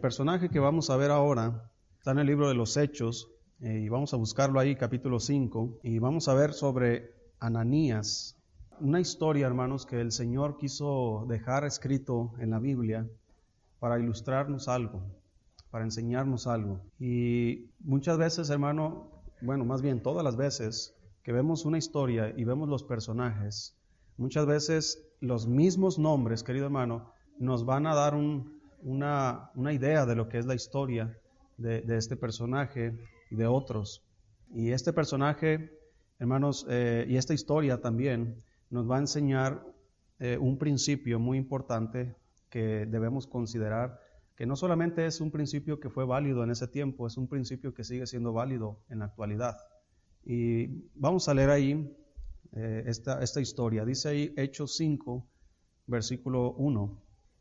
Personaje que vamos a ver ahora está en el libro de los Hechos eh, y vamos a buscarlo ahí, capítulo 5, y vamos a ver sobre Ananías. Una historia, hermanos, que el Señor quiso dejar escrito en la Biblia para ilustrarnos algo, para enseñarnos algo. Y muchas veces, hermano, bueno, más bien todas las veces que vemos una historia y vemos los personajes, muchas veces los mismos nombres, querido hermano, nos van a dar un, una, idea de lo que es la historia de, este personaje y de otros. Y este personaje, hermanos, eh, y esta historia también nos va a enseñar eh, un principio muy importante que debemos considerar, que no solamente es un principio que fue válido en ese tiempo, es un principio que sigue siendo válido en la actualidad. Y vamos a leer ahí eh, esta, esta historia. Dice ahí Hechos 5, versículo 1.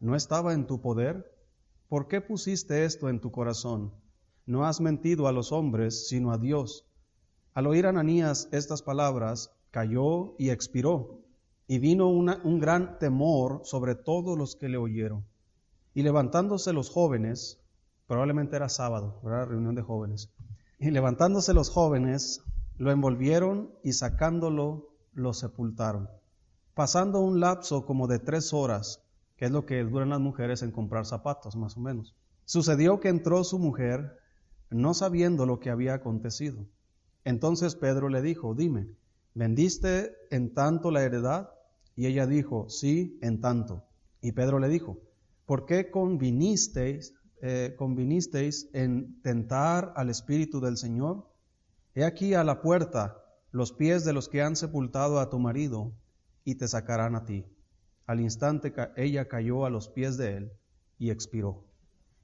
¿no estaba en tu poder? ¿Por qué pusiste esto en tu corazón? No has mentido a los hombres, sino a Dios. Al oír Ananías estas palabras, cayó y expiró, y vino un gran temor sobre todos los que le oyeron. Y levantándose los jóvenes, probablemente era sábado, era reunión de jóvenes, y levantándose los jóvenes, lo envolvieron y sacándolo, lo sepultaron. Pasando un lapso como de tres horas, que es lo que duran las mujeres en comprar zapatos, más o menos. Sucedió que entró su mujer no sabiendo lo que había acontecido. Entonces Pedro le dijo, dime, ¿vendiste en tanto la heredad? Y ella dijo, sí, en tanto. Y Pedro le dijo, ¿por qué convinisteis, eh, convinisteis en tentar al Espíritu del Señor? He aquí a la puerta los pies de los que han sepultado a tu marido y te sacarán a ti. Al instante ella cayó a los pies de él y expiró.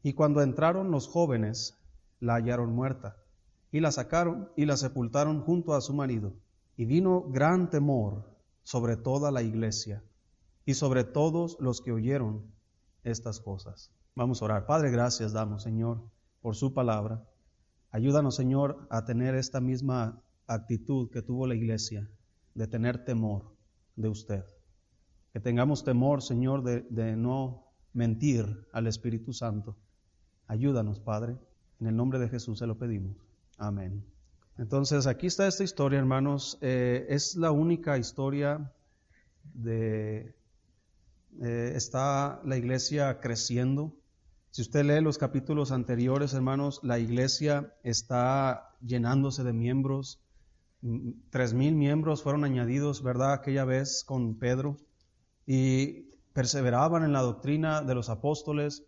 Y cuando entraron los jóvenes, la hallaron muerta, y la sacaron y la sepultaron junto a su marido. Y vino gran temor sobre toda la iglesia y sobre todos los que oyeron estas cosas. Vamos a orar. Padre, gracias damos, Señor, por su palabra. Ayúdanos, Señor, a tener esta misma actitud que tuvo la iglesia, de tener temor de usted. Que tengamos temor, Señor, de, no mentir al Espíritu Santo. Ayúdanos, Padre. En el nombre de Jesús se lo pedimos. Amén. Entonces, aquí está esta historia, hermanos. Eh, es la única historia de... Eh, está la iglesia creciendo. Si usted lee los capítulos anteriores, hermanos, la iglesia está llenándose de miembros. Mm, tres mil miembros fueron añadidos, ¿verdad? Aquella vez con Pedro y perseveraban en la doctrina de los apóstoles,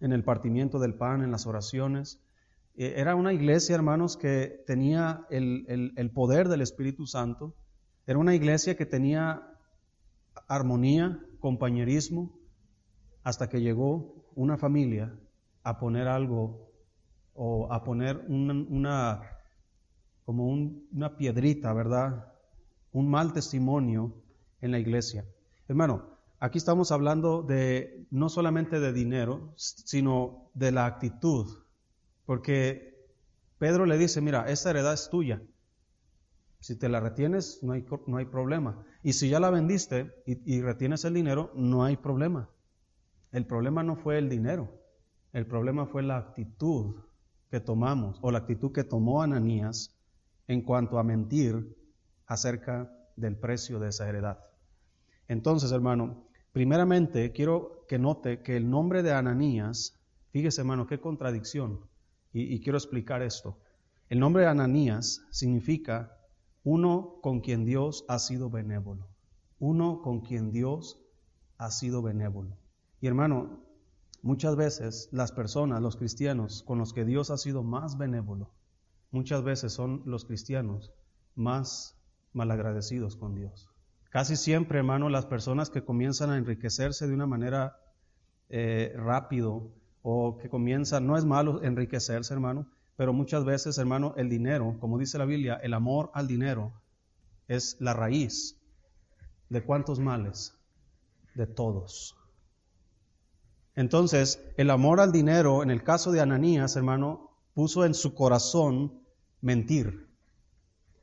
en el partimiento del pan, en las oraciones. E, era una iglesia, hermanos, que tenía el, poder del Espíritu Santo. Era una iglesia que tenía armonía, compañerismo, hasta que llegó una familia a poner algo o a poner una, como una piedrita, ¿verdad? Un mal testimonio en la iglesia. Hermano, aquí estamos hablando de no solamente de dinero, sino de la actitud. Porque Pedro le dice, mira, esta heredad es tuya. Si te la retienes, no hay, no hay problema. Y si ya la vendiste y, y retienes el dinero, no hay problema. El problema no fue el dinero, el problema fue la actitud que tomamos o la actitud que tomó Ananías en cuanto a mentir acerca del precio de esa heredad. Entonces, hermano, primeramente quiero que note que el nombre de Ananías, fíjese, hermano, qué contradicción, y, quiero explicar esto. El nombre de Ananías significa uno con quien Dios ha sido benévolo. Uno con quien Dios ha sido benévolo. Y hermano, muchas veces las personas, los cristianos, con los que Dios ha sido más benévolo, muchas veces son los cristianos más malagradecidos con Dios. Casi siempre, hermano, las personas que comienzan a enriquecerse de una manera eh, rápido o que comienza, no es malo enriquecerse, hermano, pero muchas veces, hermano, el dinero, como dice la Biblia, el amor al dinero es la raíz de cuántos males, de todos. Entonces, el amor al dinero, en el caso de Ananías, hermano, puso en su corazón mentir.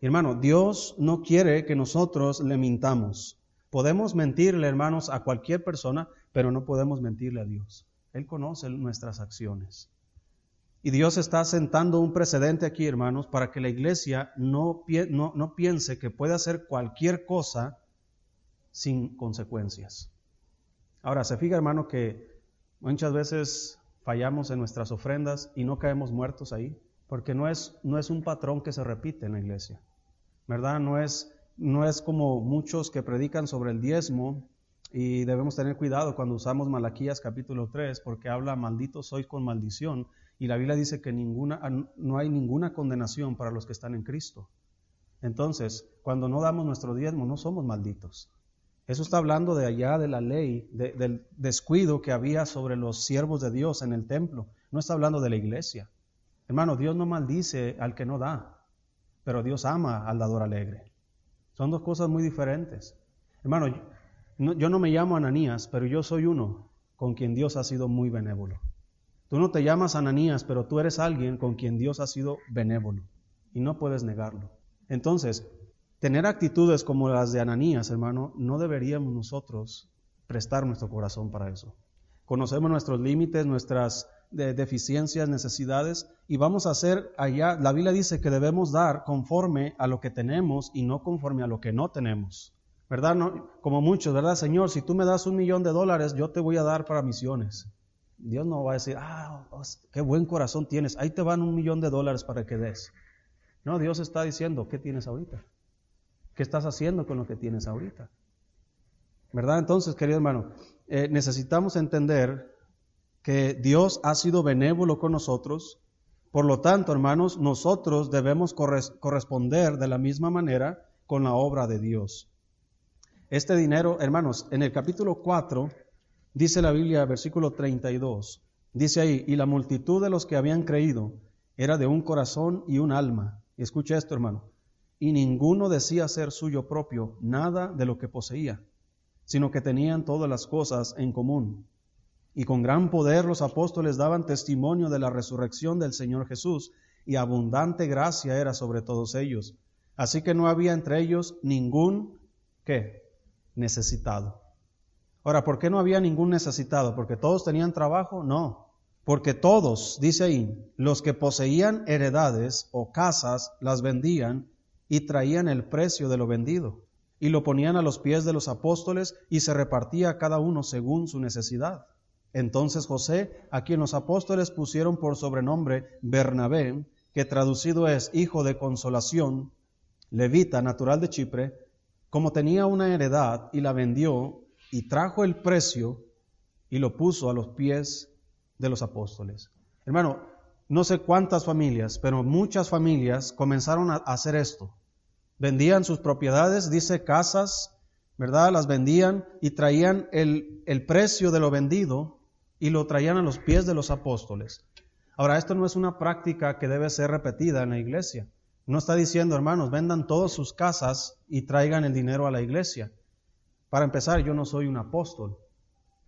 Hermano, Dios no quiere que nosotros le mintamos. Podemos mentirle, hermanos, a cualquier persona, pero no podemos mentirle a Dios. Él conoce nuestras acciones. Y Dios está sentando un precedente aquí, hermanos, para que la iglesia no, piense que puede hacer cualquier cosa sin consecuencias. Ahora, se fija, hermano, que muchas veces fallamos en nuestras ofrendas y no caemos muertos ahí, porque no es, no es un patrón que se repite en la iglesia, ¿verdad? No es, no es como muchos que predican sobre el diezmo y debemos tener cuidado cuando usamos Malaquías capítulo 3, porque habla, maldito soy con maldición, y la Biblia dice que ninguna, no hay ninguna condenación para los que están en Cristo. Entonces, cuando no damos nuestro diezmo, no somos malditos. Eso está hablando de allá de la ley, del descuido que había sobre los siervos de Dios en el templo. No está hablando de la iglesia. Hermano, Dios no maldice al que no da, pero Dios ama al dador alegre. Son dos cosas muy diferentes. Hermano, yo no me llamo Ananías, pero yo soy uno con quien Dios ha sido muy benévolo. Tú no te llamas Ananías, pero tú eres alguien con quien Dios ha sido benévolo y no puedes negarlo. Entonces, tener actitudes como las de Ananías, hermano, no deberíamos nosotros prestar nuestro corazón para eso. Conocemos nuestros límites, nuestras deficiencias, necesidades y vamos a hacer allá, la Biblia dice que debemos dar conforme a lo que tenemos y no conforme a lo que no tenemos. ¿Verdad? No, como muchos, ¿verdad? Señor, si tú me das un millón de dólares, yo te voy a dar para misiones. Dios no va a decir, ah, qué buen corazón tienes, ahí te van un millón de dólares para que des. No, Dios está diciendo, ¿qué tienes ahorita? ¿Qué estás haciendo con lo que tienes ahorita? ¿Verdad? Entonces, querido hermano, eh, necesitamos entender que Dios ha sido benévolo con nosotros. Por lo tanto, hermanos, nosotros debemos corresponder de la misma manera con la obra de Dios. Este dinero, hermanos, en el capítulo 4 Dice la Biblia, versículo 32, dice ahí, y la multitud de los que habían creído era de un corazón y un alma. Escucha esto, hermano, y ninguno decía ser suyo propio nada de lo que poseía, sino que tenían todas las cosas en común. Y con gran poder los apóstoles daban testimonio de la resurrección del Señor Jesús, y abundante gracia era sobre todos ellos. Así que no había entre ellos ningún, ¿qué? Necesitado. Ahora, ¿por qué no había ningún necesitado? ¿Porque todos tenían trabajo? No. Porque todos, dice ahí, los que poseían heredades o casas las vendían y traían el precio de lo vendido y lo ponían a los pies de los apóstoles y se repartía cada uno según su necesidad. Entonces José, a quien los apóstoles pusieron por sobrenombre Bernabé, que traducido es hijo de consolación, levita natural de Chipre, como tenía una heredad y la vendió, y trajo el precio y lo puso a los pies de los apóstoles. Hermano, no sé cuántas familias, pero muchas familias comenzaron a hacer esto. Vendían sus propiedades, dice casas, ¿verdad? Las vendían y traían el, el precio de lo vendido y lo traían a los pies de los apóstoles. Ahora, esto no es una práctica que debe ser repetida en la iglesia. No está diciendo, hermanos, vendan todas sus casas y traigan el dinero a la iglesia. Para empezar, yo no soy un apóstol.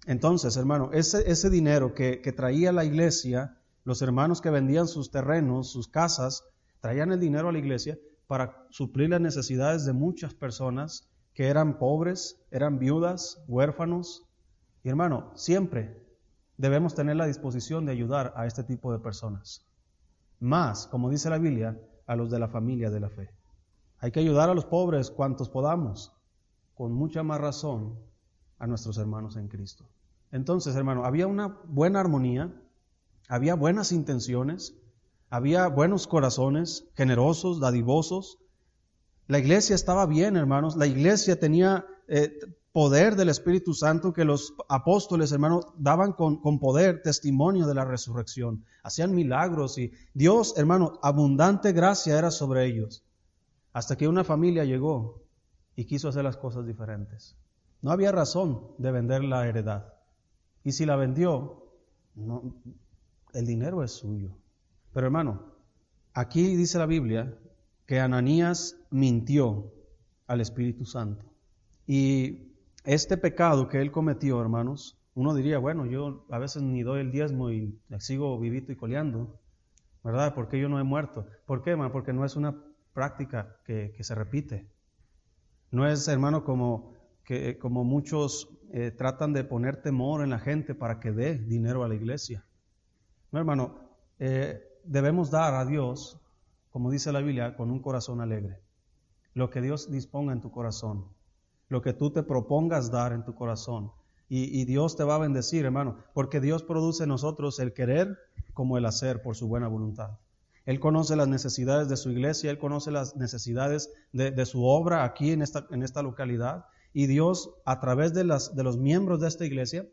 Entonces, hermano, ese, ese dinero que, que traía la iglesia, los hermanos que vendían sus terrenos, sus casas, traían el dinero a la iglesia para suplir las necesidades de muchas personas que eran pobres, eran viudas, huérfanos. Y hermano, siempre debemos tener la disposición de ayudar a este tipo de personas. Más, como dice la Biblia, a los de la familia de la fe. Hay que ayudar a los pobres cuantos podamos con mucha más razón a nuestros hermanos en Cristo. Entonces, hermano, había una buena armonía, había buenas intenciones, había buenos corazones, generosos, dadivosos. La iglesia estaba bien, hermanos. La iglesia tenía eh, poder del Espíritu Santo que los apóstoles, hermanos, daban con, con poder testimonio de la resurrección. Hacían milagros y Dios, hermano, abundante gracia era sobre ellos. Hasta que una familia llegó y quiso hacer las cosas diferentes. No había razón de vender la heredad. Y si la vendió, no, el dinero es suyo. Pero hermano, aquí dice la Biblia que Ananías mintió al Espíritu Santo. Y este pecado que él cometió, hermanos, uno diría, bueno, yo a veces ni doy el diezmo y sigo vivito y coleando, ¿verdad? Porque yo no he muerto. ¿Por qué, hermano? Porque no es una práctica que, se repite. No es, hermano, como, que, como muchos eh, tratan de poner temor en la gente para que dé dinero a la iglesia. No, hermano, eh, debemos dar a Dios, como dice la Biblia, con un corazón alegre. Lo que Dios disponga en tu corazón, lo que tú te propongas dar en tu corazón. Y, Dios te va a bendecir, hermano, porque Dios produce nosotros el querer como el hacer por su buena voluntad. Él conoce las necesidades de su iglesia, Él conoce las necesidades de, su obra aquí en esta, localidad. Y Dios, a través de, de los miembros de esta iglesia,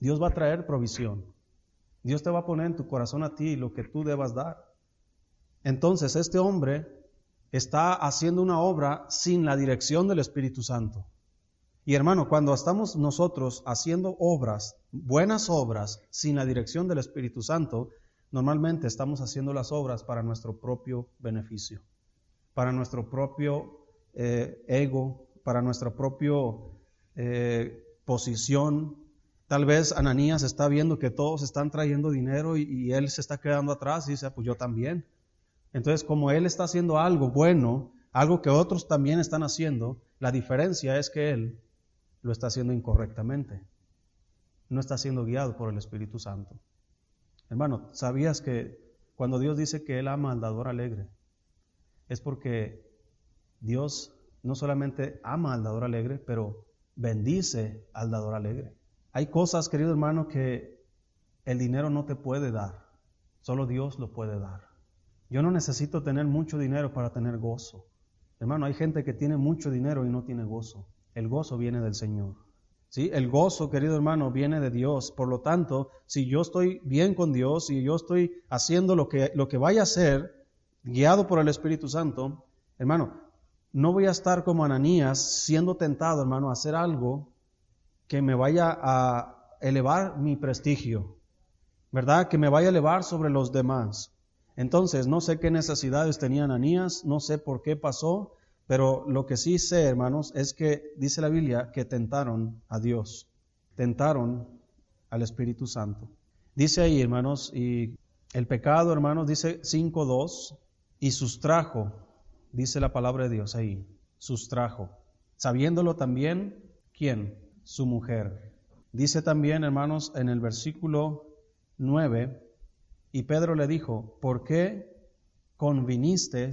Dios va a traer provisión. Dios te va a poner en tu corazón a ti lo que tú debas dar. Entonces, este hombre está haciendo una obra sin la dirección del Espíritu Santo. Y hermano, cuando estamos nosotros haciendo obras, buenas obras, sin la dirección del Espíritu Santo, Normalmente estamos haciendo las obras para nuestro propio beneficio, para nuestro propio eh, ego, para nuestra propia eh, posición. Tal vez Ananías está viendo que todos están trayendo dinero y, él se está quedando atrás y dice, ah, pues yo también. Entonces, como él está haciendo algo bueno, algo que otros también están haciendo, la diferencia es que él lo está haciendo incorrectamente. No está siendo guiado por el Espíritu Santo. Hermano, ¿sabías que cuando Dios dice que Él ama al dador alegre, es porque Dios no solamente ama al dador alegre, pero bendice al dador alegre? Hay cosas, querido hermano, que el dinero no te puede dar, solo Dios lo puede dar. Yo no necesito tener mucho dinero para tener gozo. Hermano, hay gente que tiene mucho dinero y no tiene gozo. El gozo viene del Señor. ¿Sí? El gozo, querido hermano, viene de Dios. Por lo tanto, si yo estoy bien con Dios, si yo estoy haciendo lo que, lo que vaya a hacer, guiado por el Espíritu Santo, hermano, no voy a estar como Ananías siendo tentado, hermano, a hacer algo que me vaya a elevar mi prestigio, ¿verdad? Que me vaya a elevar sobre los demás. Entonces, no sé qué necesidades tenía Ananías, no sé por qué pasó, pero lo que sí sé, hermanos, es que dice la Biblia que tentaron a Dios, tentaron al Espíritu Santo. Dice ahí, hermanos, y el pecado, hermanos, dice 5.2, y sustrajo, dice la palabra de Dios ahí, sustrajo, sabiéndolo también, ¿quién? Su mujer. Dice también, hermanos, en el versículo 9, y Pedro le dijo, ¿por qué conviniste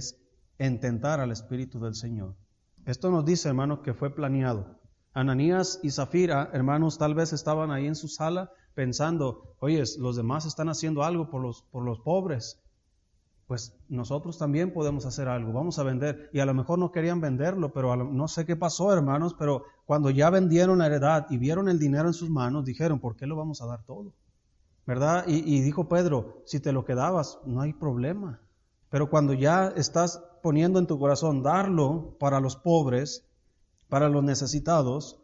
en tentar al Espíritu del Señor. Esto nos dice, hermanos, que fue planeado. Ananías y Zafira, hermanos, tal vez estaban ahí en su sala pensando, oye, los demás están haciendo algo por los, por los pobres. Pues nosotros también podemos hacer algo, vamos a vender. Y a lo mejor no querían venderlo, pero no sé qué pasó, hermanos, pero cuando ya vendieron la heredad y vieron el dinero en sus manos, dijeron, ¿por qué lo vamos a dar todo? ¿Verdad? Y, y dijo Pedro, si te lo quedabas, no hay problema. Pero cuando ya estás poniendo en tu corazón darlo para los pobres, para los necesitados,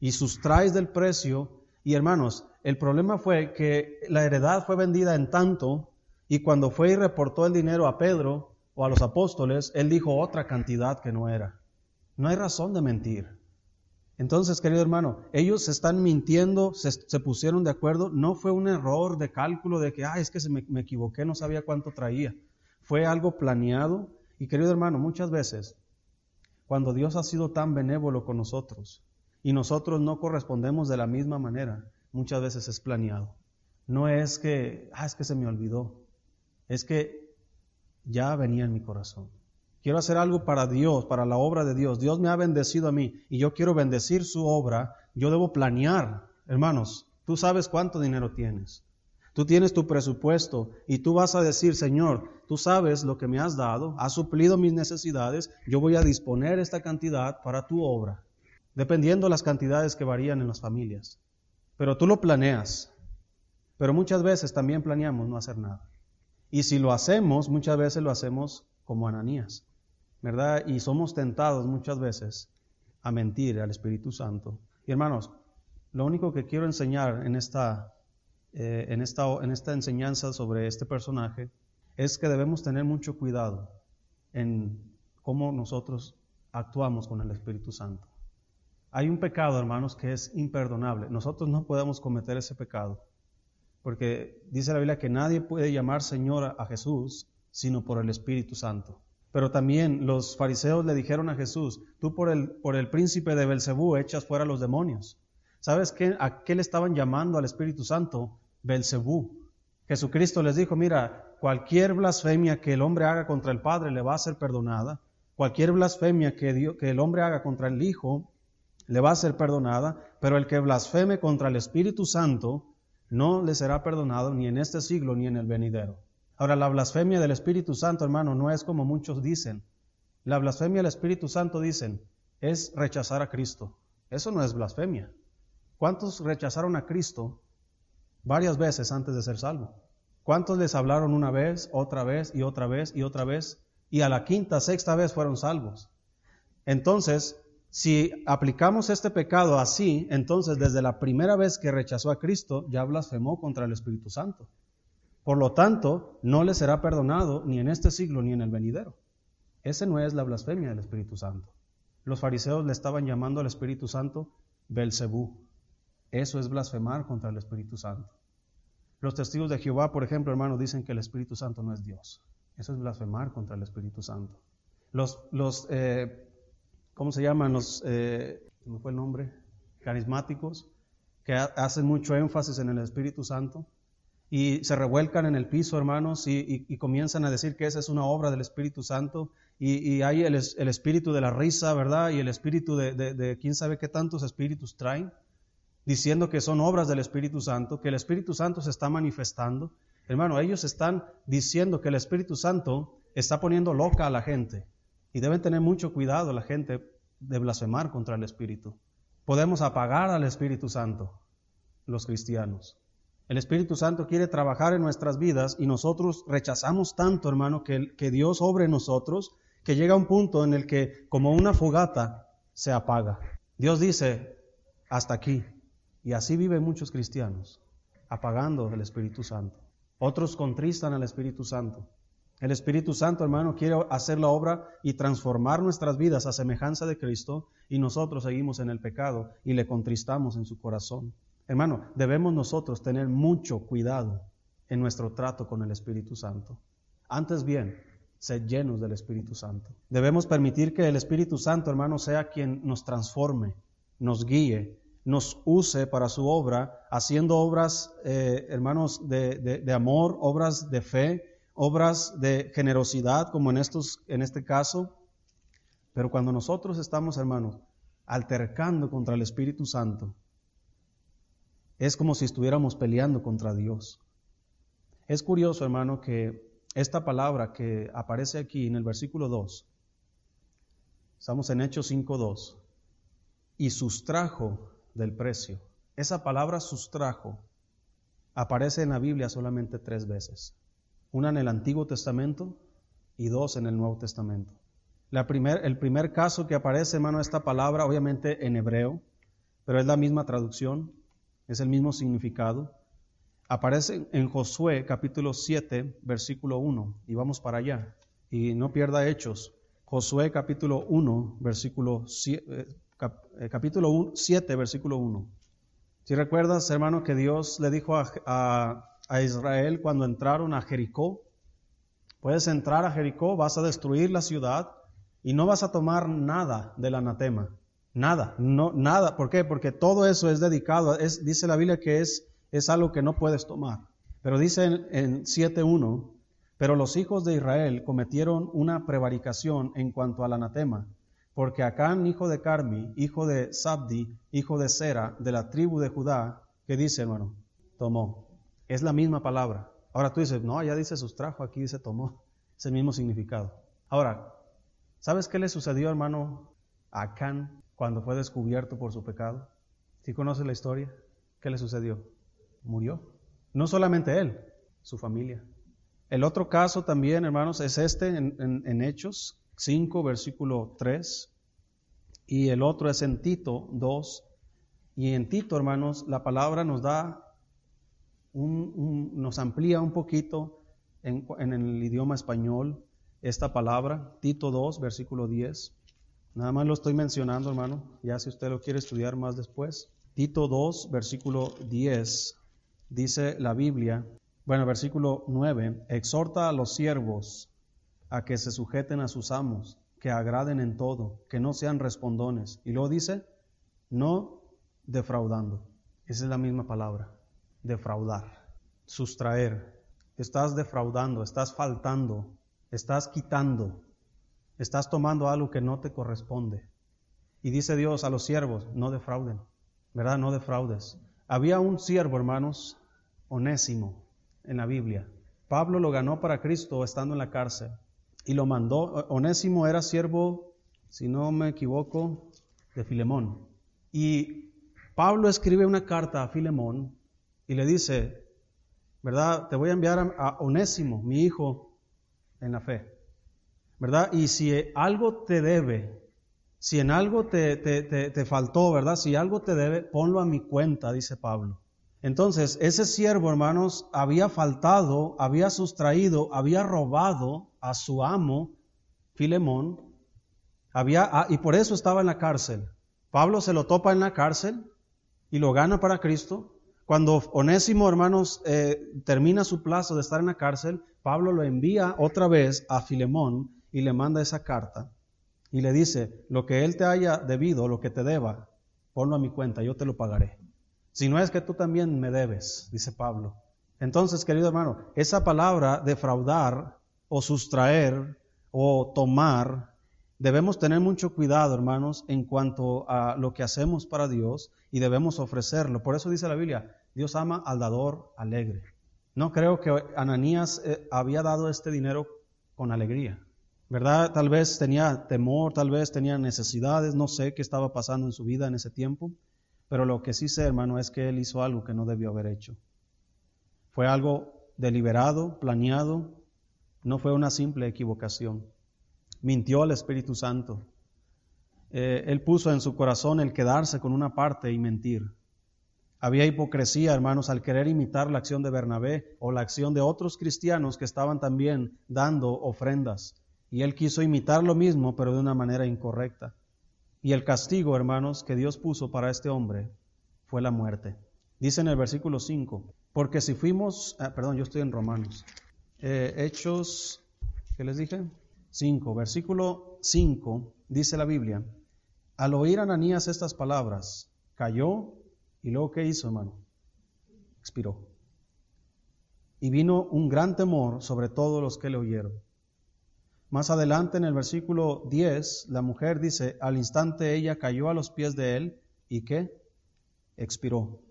y sustraes del precio, y hermanos, el problema fue que la heredad fue vendida en tanto, y cuando fue y reportó el dinero a Pedro o a los apóstoles, él dijo otra cantidad que no era. No hay razón de mentir. Entonces, querido hermano, ellos están mintiendo, se, pusieron de acuerdo, no fue un error de cálculo de que, ah, es que se me equivoqué, no sabía cuánto traía fue algo planeado. Y querido hermano, muchas veces, cuando Dios ha sido tan benévolo con nosotros y nosotros no correspondemos de la misma manera, muchas veces es planeado. No es que, ah, es que se me olvidó, es que ya venía en mi corazón. Quiero hacer algo para Dios, para la obra de Dios. Dios me ha bendecido a mí y yo quiero bendecir su obra. Yo debo planear, hermanos. Tú sabes cuánto dinero tienes. Tú tienes tu presupuesto y tú vas a decir, Señor, tú sabes lo que me has dado, has suplido mis necesidades, yo voy a disponer esta cantidad para tu obra, dependiendo las cantidades que varían en las familias. Pero tú lo planeas, pero muchas veces también planeamos no hacer nada. Y si lo hacemos, muchas veces lo hacemos como Ananías, ¿verdad? Y somos tentados muchas veces a mentir al Espíritu Santo. Y hermanos, lo único que quiero enseñar en esta eh, en, esta, en esta enseñanza sobre este personaje es que debemos tener mucho cuidado en cómo nosotros actuamos con el Espíritu Santo. Hay un pecado, hermanos, que es imperdonable. Nosotros no podemos cometer ese pecado, porque dice la Biblia que nadie puede llamar Señor a Jesús sino por el Espíritu Santo. Pero también los fariseos le dijeron a Jesús, tú por el, por el príncipe de Belcebú echas fuera los demonios. ¿Sabes qué, a qué le estaban llamando al Espíritu Santo? Belcebú. Jesucristo les dijo, mira, cualquier blasfemia que el hombre haga contra el Padre le va a ser perdonada, cualquier blasfemia que, que el hombre haga contra el Hijo le va a ser perdonada, pero el que blasfeme contra el Espíritu Santo no le será perdonado ni en este siglo ni en el venidero. Ahora, la blasfemia del Espíritu Santo, hermano, no es como muchos dicen. La blasfemia del Espíritu Santo, dicen, es rechazar a Cristo. Eso no es blasfemia. ¿Cuántos rechazaron a Cristo varias veces antes de ser salvo? ¿Cuántos les hablaron una vez, otra vez y otra vez y otra vez? Y a la quinta, sexta vez fueron salvos. Entonces, si aplicamos este pecado así, entonces desde la primera vez que rechazó a Cristo, ya blasfemó contra el Espíritu Santo. Por lo tanto, no le será perdonado ni en este siglo ni en el venidero. Ese no es la blasfemia del Espíritu Santo. Los fariseos le estaban llamando al Espíritu Santo Belcebú. Eso es blasfemar contra el Espíritu Santo. Los testigos de Jehová, por ejemplo, hermanos, dicen que el Espíritu Santo no es Dios. Eso es blasfemar contra el Espíritu Santo. Los, los eh, ¿cómo se llaman? Los, eh, ¿cómo fue el nombre? Carismáticos, que hacen mucho énfasis en el Espíritu Santo y se revuelcan en el piso, hermanos, y, comienzan a decir que esa es una obra del Espíritu Santo, y, hay el, espíritu de la risa, ¿verdad? Y el espíritu de, quién sabe qué tantos espíritus traen, diciendo que son obras del Espíritu Santo, que el Espíritu Santo se está manifestando. Hermano, ellos están diciendo que el Espíritu Santo está poniendo loca a la gente, y deben tener mucho cuidado la gente de blasfemar contra el Espíritu. Podemos apagar al Espíritu Santo, los cristianos. El Espíritu Santo quiere trabajar en nuestras vidas y nosotros rechazamos tanto, hermano, que, Dios obre en nosotros, que llega un punto en el que como una fogata se apaga. Dios dice, hasta aquí. Y así viven muchos cristianos, apagando el Espíritu Santo. Otros contristan al Espíritu Santo. El Espíritu Santo, hermano, quiere hacer la obra y transformar nuestras vidas a semejanza de Cristo y nosotros seguimos en el pecado y le contristamos en su corazón. Hermano, debemos nosotros tener mucho cuidado en nuestro trato con el Espíritu Santo. Antes bien, ser llenos del Espíritu Santo. Debemos permitir que el Espíritu Santo, hermano, sea quien nos transforme, nos guíe, nos use para su obra, haciendo obras, eh, hermanos, de, de, amor, obras de fe, obras de generosidad, como en, estos, en este caso. Pero cuando nosotros estamos, hermanos, altercando contra el Espíritu Santo, es como si estuviéramos peleando contra Dios. Es curioso, hermano, que esta palabra que aparece aquí en el versículo 2, estamos en Hechos 5.2, y sustrajo del precio. Esa palabra sustrajo aparece en la Biblia solamente tres veces. Una en el Antiguo Testamento y dos en el Nuevo Testamento. La primer, el primer caso que aparece, hermano, esta palabra, obviamente en hebreo, pero es la misma traducción, es el mismo significado. Aparece en Josué capítulo 7, versículo 1, y vamos para allá. Y no pierda hechos. Josué capítulo 1, versículo 7, eh, capítulo 7, versículo 1. Si recuerdas, hermano, que Dios le dijo a, a Israel cuando entraron a Jericó, puedes entrar a Jericó, vas a destruir la ciudad y no vas a tomar nada del anatema. Nada, no, nada. ¿Por qué? Porque todo eso es dedicado, es, dice la Biblia que es, es algo que no puedes tomar. Pero dice en, en 7.1, pero los hijos de Israel cometieron una prevaricación en cuanto al anatema, porque Acán, hijo de Carmi, hijo de Sabdi, hijo de Sera, de la tribu de Judá, que dice, hermano, tomó. Es la misma palabra. Ahora tú dices, no, allá dice sustrajo, aquí dice tomó. Es el mismo significado. Ahora, ¿sabes qué le sucedió, hermano, Acán cuando fue descubierto por su pecado. ¿Sí conoce la historia? ¿Qué le sucedió? Murió. No solamente él, su familia. El otro caso también, hermanos, es este en, Hechos 5, versículo 3. Y el otro es en Tito 2. Y en Tito, hermanos, la palabra nos da nos amplía un poquito en, en el idioma español esta palabra, Tito 2, versículo 10. Nada más lo estoy mencionando, hermano, ya si usted lo quiere estudiar más después. Tito 2, versículo 10, dice la Biblia, bueno, versículo 9, exhorta a los siervos a que se sujeten a sus amos, que agraden en todo, que no sean respondones. Y luego dice, no defraudando. Esa es la misma palabra, defraudar, sustraer. Estás defraudando, estás faltando, estás quitando, estás tomando algo que no te corresponde. Y dice Dios a los siervos, no defrauden, ¿verdad? No defraudes. Había un siervo, hermanos, onésimo en la Biblia. Pablo lo ganó para Cristo estando en la cárcel y lo mandó. Onésimo era siervo, si no me equivoco, de Filemón. Y Pablo escribe una carta a Filemón y le dice, ¿verdad? Te voy a enviar a, Onésimo, mi hijo, en la fe. ¿Verdad? Y si algo te debe, si en algo te, te, te, faltó, ¿verdad? Si algo te debe, ponlo a mi cuenta, dice Pablo. Entonces, ese siervo, hermanos, había faltado, había sustraído, había robado a su amo, Filemón, había, ah, y por eso estaba en la cárcel. Pablo se lo topa en la cárcel y lo gana para Cristo. Cuando Onésimo, hermanos, eh, termina su plazo de estar en la cárcel, Pablo lo envía otra vez a Filemón y le manda esa carta y le dice, lo que él te haya debido, lo que te deba, ponlo a mi cuenta, yo te lo pagaré. Si no es que tú también me debes, dice Pablo. Entonces, querido hermano, esa palabra defraudar o sustraer o tomar, debemos tener mucho cuidado, hermanos, en cuanto a lo que hacemos para Dios y debemos ofrecerlo. Por eso dice la Biblia, Dios ama al dador alegre. No creo que Ananías eh, había dado este dinero con alegría. ¿Verdad? Tal vez tenía temor, tal vez tenía necesidades, no sé qué estaba pasando en su vida en ese tiempo. Pero lo que sí sé, hermano, es que él hizo algo que no debió haber hecho. Fue algo deliberado, planeado, no fue una simple equivocación. Mintió al Espíritu Santo. Eh, él puso en su corazón el quedarse con una parte y mentir. Había hipocresía, hermanos, al querer imitar la acción de Bernabé o la acción de otros cristianos que estaban también dando ofrendas. Y él quiso imitar lo mismo, pero de una manera incorrecta. Y el castigo, hermanos, que Dios puso para este hombre fue la muerte. Dice en el versículo 5, porque si fuimos, ah, perdón, yo estoy en Romanos, eh, Hechos, ¿qué les dije? 5, versículo 5, dice la Biblia, al oír Ananías estas palabras, cayó y luego ¿qué hizo, hermano? Expiró. Y vino un gran temor sobre todos los que le oyeron. Más adelante en el versículo 10, la mujer dice, al instante ella cayó a los pies de él y ¿qué? Expiró.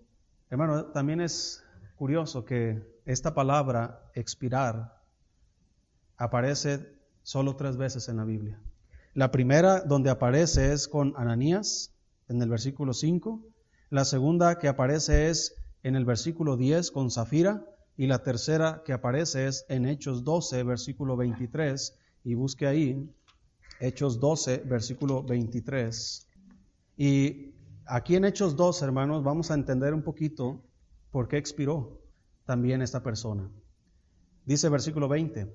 Hermano, también es curioso que esta palabra expirar aparece solo tres veces en la Biblia. La primera donde aparece es con Ananías, en el versículo 5. La segunda que aparece es en el versículo 10 con Zafira. Y la tercera que aparece es en Hechos 12, versículo 23, y busque ahí Hechos 12, versículo 23. Y aquí en Hechos 12, hermanos, vamos a entender un poquito por qué expiró también esta persona. Dice versículo 20,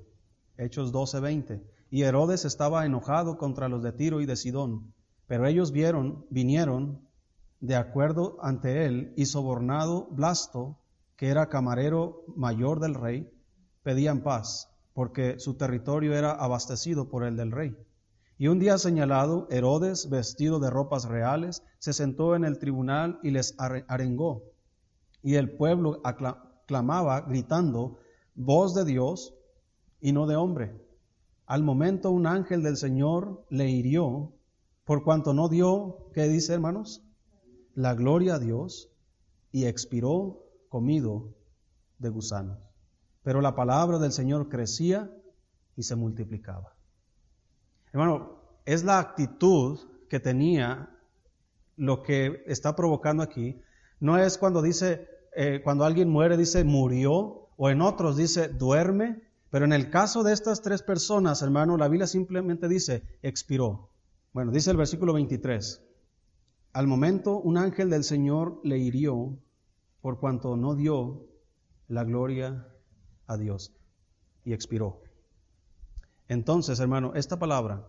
Hechos 12, 20. Y Herodes estaba enojado contra los de Tiro y de Sidón, pero ellos vieron, vinieron de acuerdo ante él y sobornado Blasto, que era camarero mayor del rey, pedían paz porque su territorio era abastecido por el del rey. Y un día señalado, Herodes, vestido de ropas reales, se sentó en el tribunal y les arengó. Y el pueblo clamaba, gritando, voz de Dios y no de hombre. Al momento un ángel del Señor le hirió, por cuanto no dio, ¿qué dice hermanos? La gloria a Dios y expiró comido de gusanos. Pero la palabra del Señor crecía y se multiplicaba. Hermano, es la actitud que tenía lo que está provocando aquí. No es cuando dice, eh, cuando alguien muere, dice murió, o en otros dice duerme, pero en el caso de estas tres personas, hermano, la Biblia simplemente dice expiró. Bueno, dice el versículo 23. Al momento un ángel del Señor le hirió por cuanto no dio la gloria a Dios. Y expiró. Entonces, hermano, esta palabra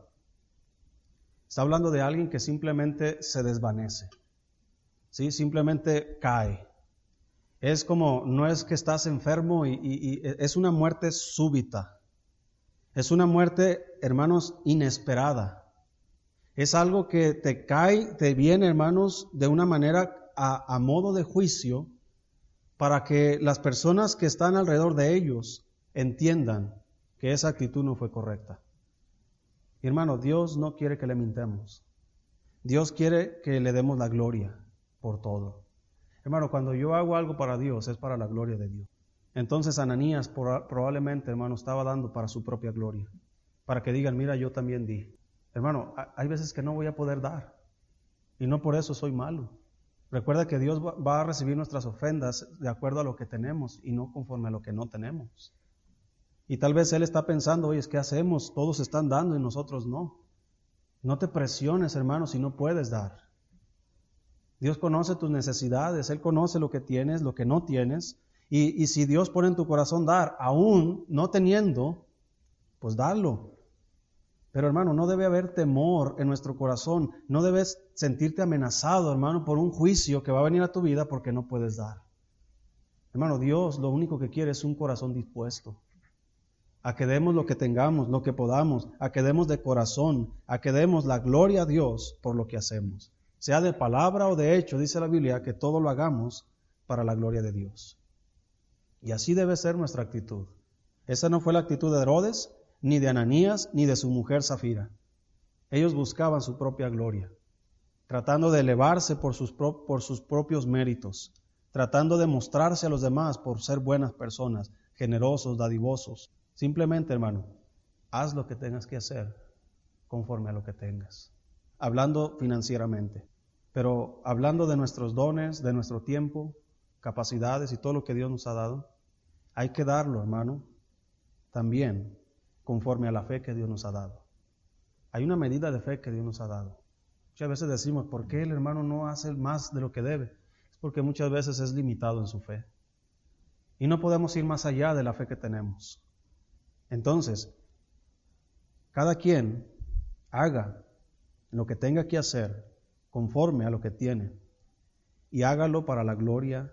está hablando de alguien que simplemente se desvanece. ¿Sí? Simplemente cae. Es como, no es que estás enfermo y, es una muerte súbita. Es una muerte, hermanos, inesperada. Es algo que te cae, te viene, hermanos, de una manera a, a modo de juicio para que las personas que están alrededor de ellos entiendan que esa actitud no fue correcta. hermano, Dios no quiere que le mintemos. Dios quiere que le demos la gloria por todo. Hermano, cuando yo hago algo para Dios es para la gloria de Dios. Entonces Ananías probablemente, hermano, estaba dando para su propia gloria. Para que digan, mira, yo también di. Hermano, hay veces que no voy a poder dar. Y no por eso soy malo. Recuerda que Dios va a recibir nuestras ofrendas de acuerdo a lo que tenemos y no conforme a lo que no tenemos. Y tal vez Él está pensando, oye, ¿qué hacemos? Todos están dando y nosotros no. No te presiones, hermano, si no puedes dar. Dios conoce tus necesidades, Él conoce lo que tienes, lo que no tienes. Y, y si Dios pone en tu corazón dar, aún no teniendo, pues dalo. Pero hermano, no debe haber temor en nuestro corazón. No debes sentirte amenazado, hermano, por un juicio que va a venir a tu vida porque no puedes dar. Hermano, Dios lo único que quiere es un corazón dispuesto. A que demos lo que tengamos, lo que podamos, a que demos de corazón, a que demos la gloria a Dios por lo que hacemos. Sea de palabra o de hecho, dice la Biblia, que todo lo hagamos para la gloria de Dios. Y así debe ser nuestra actitud. Esa no fue la actitud de Herodes, ni de Ananías, ni de su mujer Zafira. Ellos buscaban su propia gloria, tratando de elevarse por sus, por sus propios méritos, tratando de mostrarse a los demás por ser buenas personas, generosos, dadivosos. Simplemente, hermano, haz lo que tengas que hacer conforme a lo que tengas. Hablando financieramente, pero hablando de nuestros dones, de nuestro tiempo, capacidades y todo lo que Dios nos ha dado, hay que darlo, hermano, también conforme a la fe que Dios nos ha dado. Hay una medida de fe que Dios nos ha dado. Muchas veces decimos, ¿por qué el hermano no hace más de lo que debe? Es porque muchas veces es limitado en su fe. Y no podemos ir más allá de la fe que tenemos. Entonces, cada quien haga lo que tenga que hacer conforme a lo que tiene y hágalo para la gloria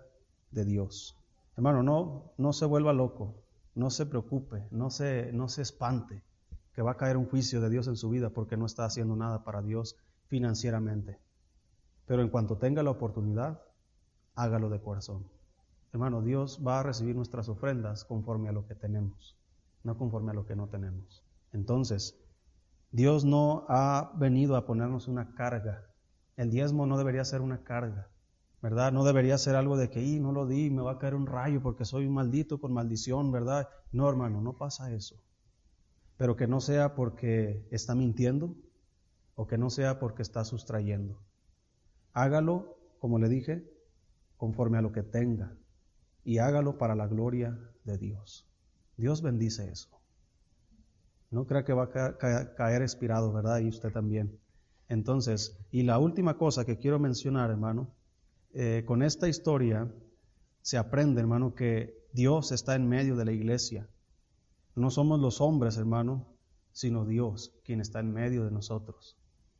de Dios. Hermano, no, no se vuelva loco no se preocupe, no se, no se espante que va a caer un juicio de Dios en su vida porque no está haciendo nada para Dios financieramente. Pero en cuanto tenga la oportunidad, hágalo de corazón. Hermano, Dios va a recibir nuestras ofrendas conforme a lo que tenemos, no conforme a lo que no tenemos. Entonces, Dios no ha venido a ponernos una carga. El diezmo no debería ser una carga. ¿Verdad? No debería ser algo de que, y no lo di, me va a caer un rayo porque soy un maldito con maldición, ¿verdad? No, hermano, no pasa eso. Pero que no sea porque está mintiendo o que no sea porque está sustrayendo. Hágalo, como le dije, conforme a lo que tenga y hágalo para la gloria de Dios. Dios bendice eso. No crea que va a caer expirado, ¿verdad? Y usted también. Entonces, y la última cosa que quiero mencionar, hermano, eh, con esta historia se aprende, hermano, que Dios está en medio de la iglesia. No somos los hombres, hermano, sino Dios quien está en medio de nosotros.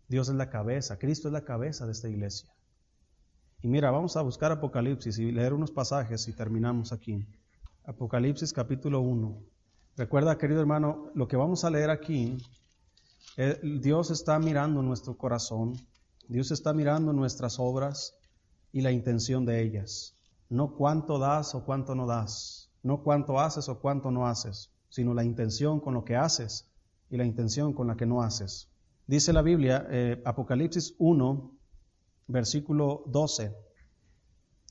Dios es la cabeza, Cristo es la cabeza de esta iglesia. Y mira, vamos a buscar Apocalipsis y leer unos pasajes y terminamos aquí. Apocalipsis capítulo 1. Recuerda, querido hermano, lo que vamos a leer aquí, eh, Dios está mirando nuestro corazón, Dios está mirando nuestras obras, y la intención de ellas. No cuánto das o cuánto no das, no cuánto haces o cuánto no haces, sino la intención con lo que haces y la intención con la que no haces. Dice la Biblia, eh, Apocalipsis 1, versículo 12,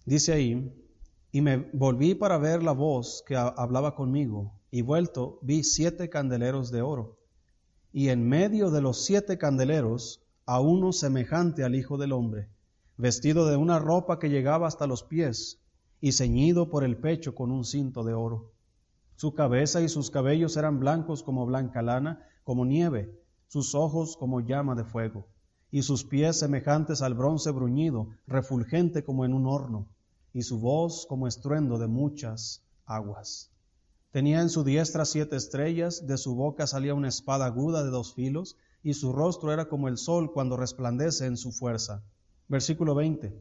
dice ahí, y me volví para ver la voz que hablaba conmigo, y vuelto vi siete candeleros de oro, y en medio de los siete candeleros a uno semejante al Hijo del Hombre vestido de una ropa que llegaba hasta los pies y ceñido por el pecho con un cinto de oro. Su cabeza y sus cabellos eran blancos como blanca lana, como nieve, sus ojos como llama de fuego, y sus pies semejantes al bronce bruñido, refulgente como en un horno, y su voz como estruendo de muchas aguas. Tenía en su diestra siete estrellas, de su boca salía una espada aguda de dos filos, y su rostro era como el sol cuando resplandece en su fuerza. Versículo 20.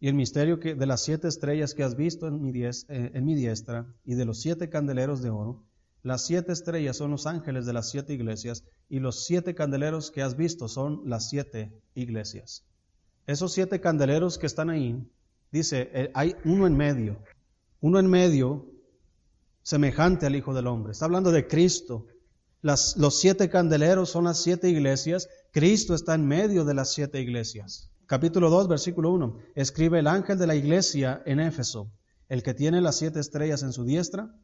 Y el misterio que, de las siete estrellas que has visto en mi, eh, en mi diestra y de los siete candeleros de oro, las siete estrellas son los ángeles de las siete iglesias y los siete candeleros que has visto son las siete iglesias. Esos siete candeleros que están ahí, dice, eh, hay uno en medio, uno en medio semejante al Hijo del Hombre. Está hablando de Cristo. Los siete candeleros son las siete iglesias. Cristo está en medio de las siete iglesias. Capítulo 2, versículo 1. Escribe el ángel de la iglesia en Éfeso, el que tiene las siete estrellas en su diestra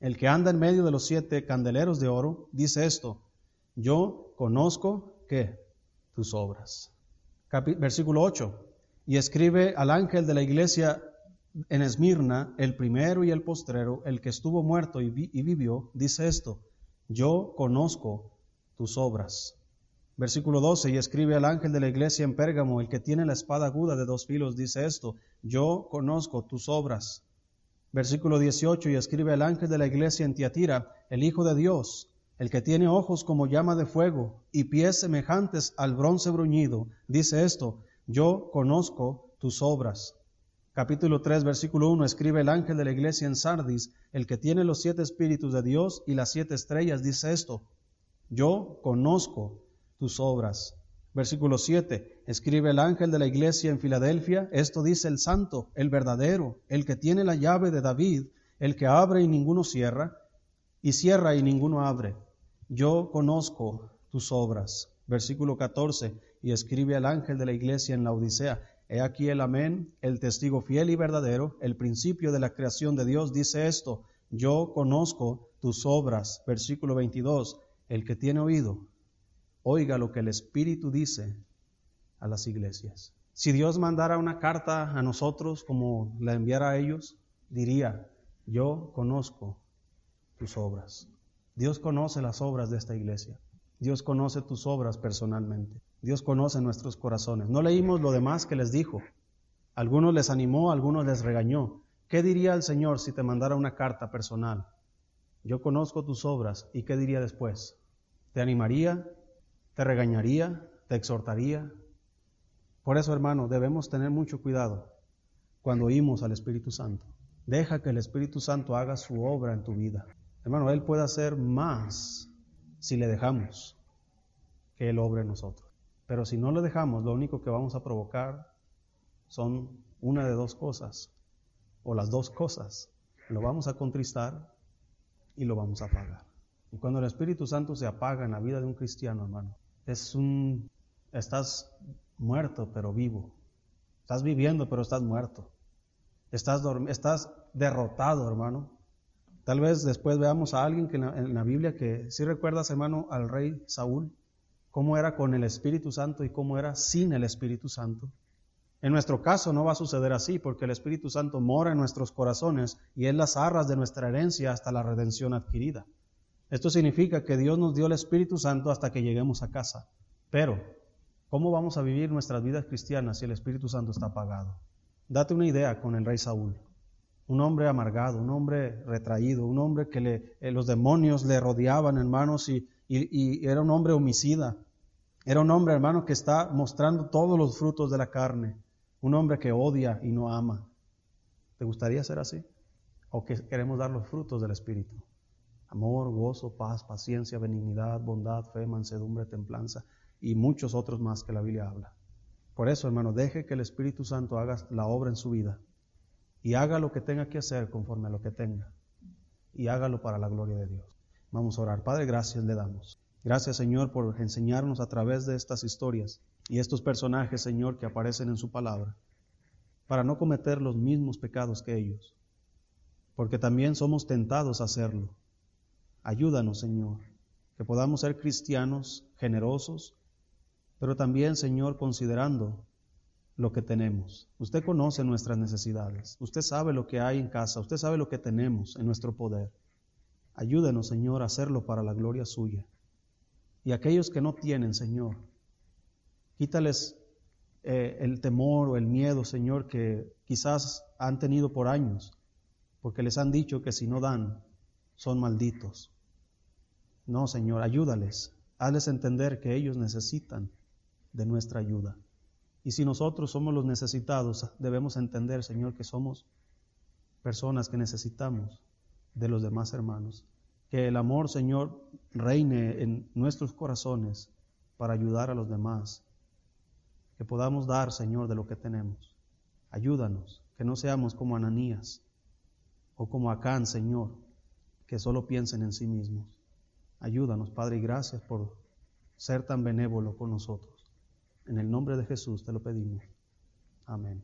el que anda en medio de los siete candeleros de oro, dice esto, yo conozco que tus obras. versículo 8, y escribe al ángel de la iglesia en Esmirna, el primero y el postrero, el que estuvo muerto y, y vivió, dice esto, yo conozco tus obras. Versículo 12, y escribe al ángel de la iglesia en Pérgamo, el que tiene la espada aguda de dos filos, dice esto, yo conozco tus obras Versículo 18, y escribe el ángel de la iglesia en Tiatira, el Hijo de Dios, el que tiene ojos como llama de fuego y pies semejantes al bronce bruñido, dice esto, yo conozco tus obras. Capítulo 3, versículo 1, escribe el ángel de la iglesia en Sardis, el que tiene los siete espíritus de Dios y las siete estrellas, dice esto, yo conozco tus obras Versículo 7. Escribe el ángel de la iglesia en Filadelfia, esto dice el santo, el verdadero, el que tiene la llave de David, el que abre y ninguno cierra, y cierra y ninguno abre. Yo conozco tus obras. Versículo 14. Y escribe al ángel de la iglesia en la Odisea, he aquí el amén, el testigo fiel y verdadero, el principio de la creación de Dios, dice esto, yo conozco tus obras. Versículo 22. El que tiene oído, oiga lo que el Espíritu dice a las iglesias. Si Dios mandara una carta a nosotros como la enviara a ellos, diría, yo conozco tus obras. Dios conoce las obras de esta iglesia. Dios conoce tus obras personalmente. Dios conoce nuestros corazones. No leímos lo demás que les dijo. Algunos les animó, algunos les regañó. ¿Qué diría el Señor si te mandara una carta personal? Yo conozco tus obras. ¿Y qué diría después? ¿Te animaría? Te regañaría, te exhortaría. Por eso, hermano, debemos tener mucho cuidado cuando oímos al Espíritu Santo. Deja que el Espíritu Santo haga su obra en tu vida. Hermano, Él puede hacer más si le dejamos que Él obre en nosotros. Pero si no le dejamos, lo único que vamos a provocar son una de dos cosas, o las dos cosas. Lo vamos a contristar y lo vamos a apagar. Y cuando el Espíritu Santo se apaga en la vida de un cristiano, hermano, es un, estás muerto pero vivo. Estás viviendo pero estás muerto. Estás, estás derrotado, hermano. Tal vez después veamos a alguien que en la, Biblia que si recuerdas, hermano, al rey Saúl, cómo era con el Espíritu Santo y cómo era sin el Espíritu Santo. En nuestro caso no va a suceder así porque el Espíritu Santo mora en nuestros corazones y es las arras de nuestra herencia hasta la redención adquirida. Esto significa que Dios nos dio el Espíritu Santo hasta que lleguemos a casa. Pero, ¿cómo vamos a vivir nuestras vidas cristianas si el Espíritu Santo está apagado? Date una idea con el rey Saúl. Un hombre amargado, un hombre retraído, un hombre que eh, los demonios le rodeaban, hermanos, y, y era un hombre homicida. Era un hombre, hermano, que está mostrando todos los frutos de la carne. Un hombre que odia y no ama. ¿Te gustaría ser así? ¿O que queremos dar los frutos del Espíritu? Amor, gozo, paz, paciencia, benignidad, bondad, fe, mansedumbre, templanza y muchos otros más que la Biblia habla. Por eso, hermano, deje que el Espíritu Santo haga la obra en su vida y haga lo que tenga que hacer conforme a lo que tenga y hágalo para la gloria de Dios. Vamos a orar. Padre, gracias le damos. Gracias, Señor, por enseñarnos a través de estas historias y estos personajes, Señor, que aparecen en su palabra, para no cometer los mismos pecados que ellos, porque también somos tentados a hacerlo. Ayúdanos, Señor, que podamos ser cristianos generosos, pero también, Señor, considerando lo que tenemos. Usted conoce nuestras necesidades, usted sabe lo que hay en casa, usted sabe lo que tenemos en nuestro poder. Ayúdenos, Señor, a hacerlo para la gloria suya. Y aquellos que no tienen, Señor, quítales eh, el temor o el miedo, Señor, que quizás han tenido por años porque les han dicho que si no dan, son malditos. No, Señor, ayúdales. Hazles entender que ellos necesitan de nuestra ayuda. Y si nosotros somos los necesitados, debemos entender, Señor, que somos personas que necesitamos de los demás hermanos. Que el amor, Señor, reine en nuestros corazones para ayudar a los demás. Que podamos dar, Señor, de lo que tenemos. Ayúdanos, que no seamos como Ananías o como Acán, Señor, que solo piensen en sí mismos. Ayúdanos, Padre, y gracias por ser tan benévolo con nosotros. En el nombre de Jesús te lo pedimos. Amén.